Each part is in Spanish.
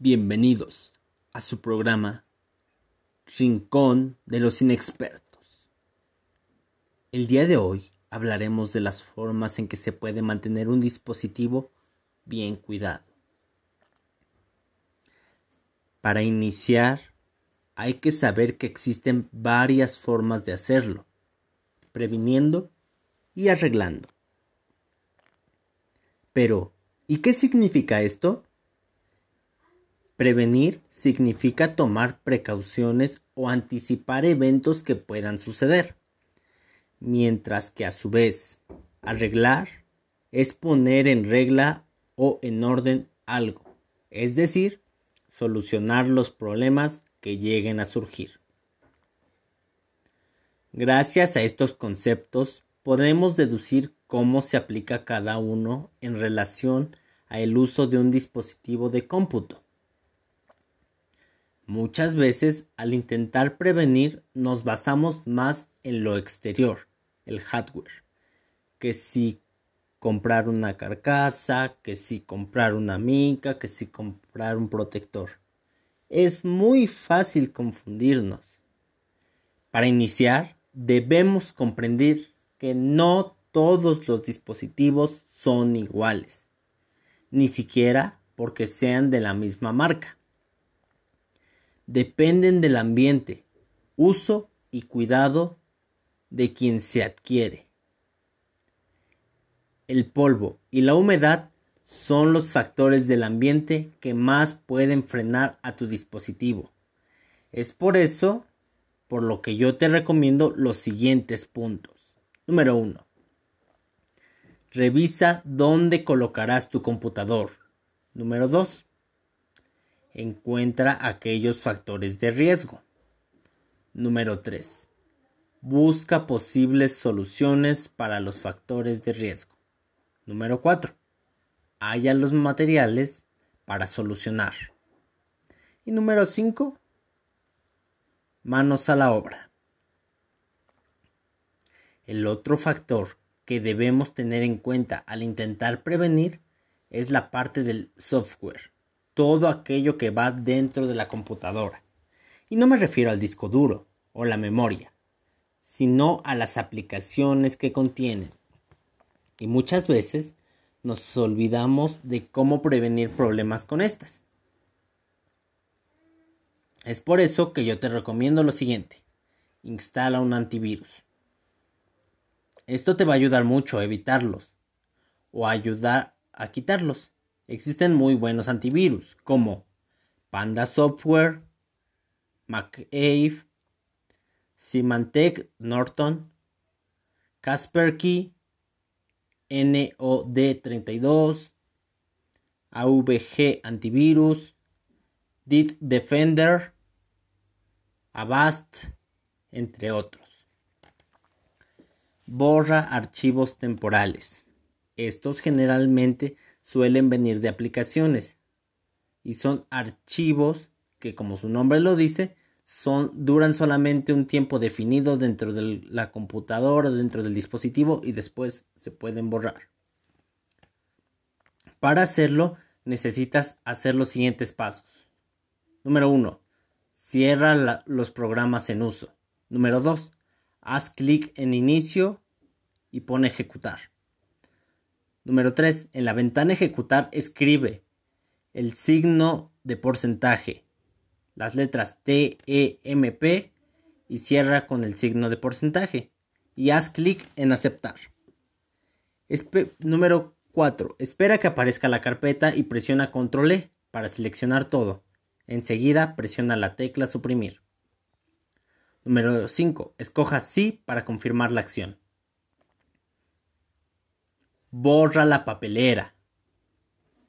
Bienvenidos a su programa Rincón de los Inexpertos. El día de hoy hablaremos de las formas en que se puede mantener un dispositivo bien cuidado. Para iniciar, hay que saber que existen varias formas de hacerlo, previniendo y arreglando. Pero, ¿y qué significa esto? Prevenir significa tomar precauciones o anticipar eventos que puedan suceder, mientras que a su vez arreglar es poner en regla o en orden algo, es decir, solucionar los problemas que lleguen a surgir. Gracias a estos conceptos podemos deducir cómo se aplica cada uno en relación a el uso de un dispositivo de cómputo. Muchas veces al intentar prevenir nos basamos más en lo exterior, el hardware, que si comprar una carcasa, que si comprar una mica, que si comprar un protector. Es muy fácil confundirnos. Para iniciar, debemos comprender que no todos los dispositivos son iguales, ni siquiera porque sean de la misma marca dependen del ambiente, uso y cuidado de quien se adquiere. El polvo y la humedad son los factores del ambiente que más pueden frenar a tu dispositivo. Es por eso por lo que yo te recomiendo los siguientes puntos. Número 1. Revisa dónde colocarás tu computador. Número 2 encuentra aquellos factores de riesgo. Número 3. Busca posibles soluciones para los factores de riesgo. Número 4. Halla los materiales para solucionar. Y número 5. Manos a la obra. El otro factor que debemos tener en cuenta al intentar prevenir es la parte del software todo aquello que va dentro de la computadora. Y no me refiero al disco duro o la memoria, sino a las aplicaciones que contienen. Y muchas veces nos olvidamos de cómo prevenir problemas con estas. Es por eso que yo te recomiendo lo siguiente. Instala un antivirus. Esto te va a ayudar mucho a evitarlos o a ayudar a quitarlos. Existen muy buenos antivirus como Panda Software, McAve, Symantec Norton, Kaspersky, NOD32, AVG Antivirus, DIT Defender, Avast, entre otros. Borra archivos temporales. Estos generalmente suelen venir de aplicaciones y son archivos que como su nombre lo dice son duran solamente un tiempo definido dentro de la computadora dentro del dispositivo y después se pueden borrar. Para hacerlo necesitas hacer los siguientes pasos. Número 1 cierra los programas en uso. Número 2 haz clic en inicio y pone ejecutar Número 3. En la ventana ejecutar escribe el signo de porcentaje, las letras T, E, M, P y cierra con el signo de porcentaje y haz clic en aceptar. número 4. Espera que aparezca la carpeta y presiona control E para seleccionar todo. Enseguida presiona la tecla suprimir. Número 5. Escoja sí para confirmar la acción borra la papelera.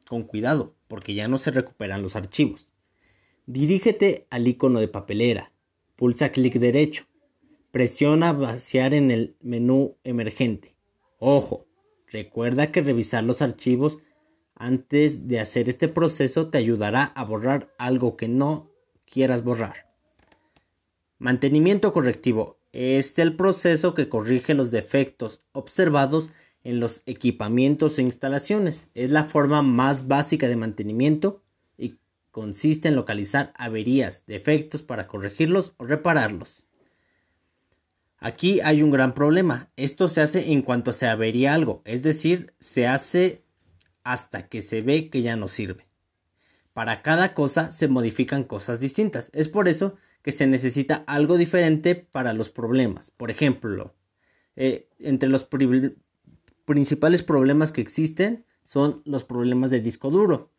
Con cuidado, porque ya no se recuperan los archivos. Dirígete al icono de papelera. Pulsa clic derecho. Presiona vaciar en el menú emergente. Ojo, recuerda que revisar los archivos antes de hacer este proceso te ayudará a borrar algo que no quieras borrar. Mantenimiento correctivo. Es el proceso que corrige los defectos observados en los equipamientos e instalaciones. Es la forma más básica de mantenimiento y consiste en localizar averías, defectos para corregirlos o repararlos. Aquí hay un gran problema. Esto se hace en cuanto se avería algo, es decir, se hace hasta que se ve que ya no sirve. Para cada cosa se modifican cosas distintas. Es por eso que se necesita algo diferente para los problemas. Por ejemplo, eh, entre los principales problemas que existen son los problemas de disco duro.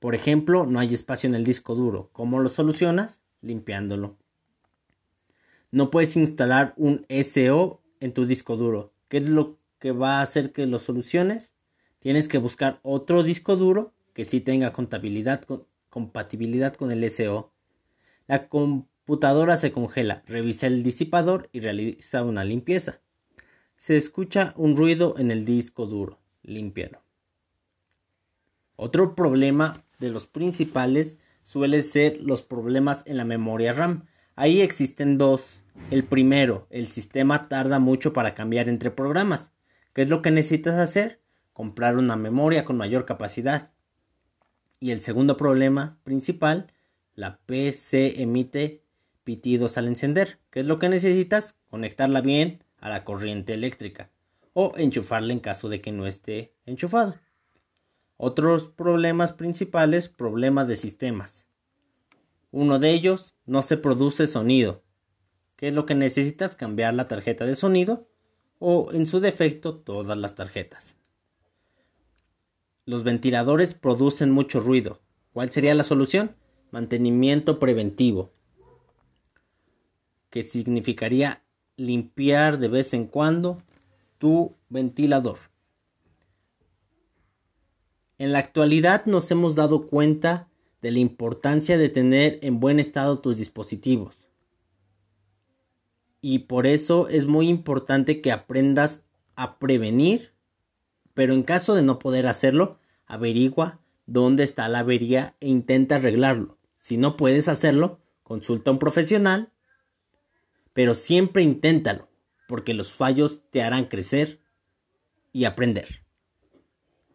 Por ejemplo, no hay espacio en el disco duro. ¿Cómo lo solucionas? Limpiándolo. No puedes instalar un SO en tu disco duro. ¿Qué es lo que va a hacer que lo soluciones? Tienes que buscar otro disco duro que sí tenga compatibilidad con el SO. La computadora se congela, revisa el disipador y realiza una limpieza. Se escucha un ruido en el disco duro. Límpialo. Otro problema de los principales suele ser los problemas en la memoria RAM. Ahí existen dos. El primero, el sistema tarda mucho para cambiar entre programas. ¿Qué es lo que necesitas hacer? Comprar una memoria con mayor capacidad. Y el segundo problema principal, la PC emite pitidos al encender. ¿Qué es lo que necesitas? Conectarla bien a la corriente eléctrica o enchufarla en caso de que no esté enchufado. Otros problemas principales, problemas de sistemas. Uno de ellos, no se produce sonido. ¿Qué es lo que necesitas? Cambiar la tarjeta de sonido o en su defecto todas las tarjetas. Los ventiladores producen mucho ruido. ¿Cuál sería la solución? Mantenimiento preventivo, que significaría limpiar de vez en cuando tu ventilador. En la actualidad nos hemos dado cuenta de la importancia de tener en buen estado tus dispositivos. Y por eso es muy importante que aprendas a prevenir, pero en caso de no poder hacerlo, averigua dónde está la avería e intenta arreglarlo. Si no puedes hacerlo, consulta a un profesional, pero siempre inténtalo, porque los fallos te harán crecer y aprender.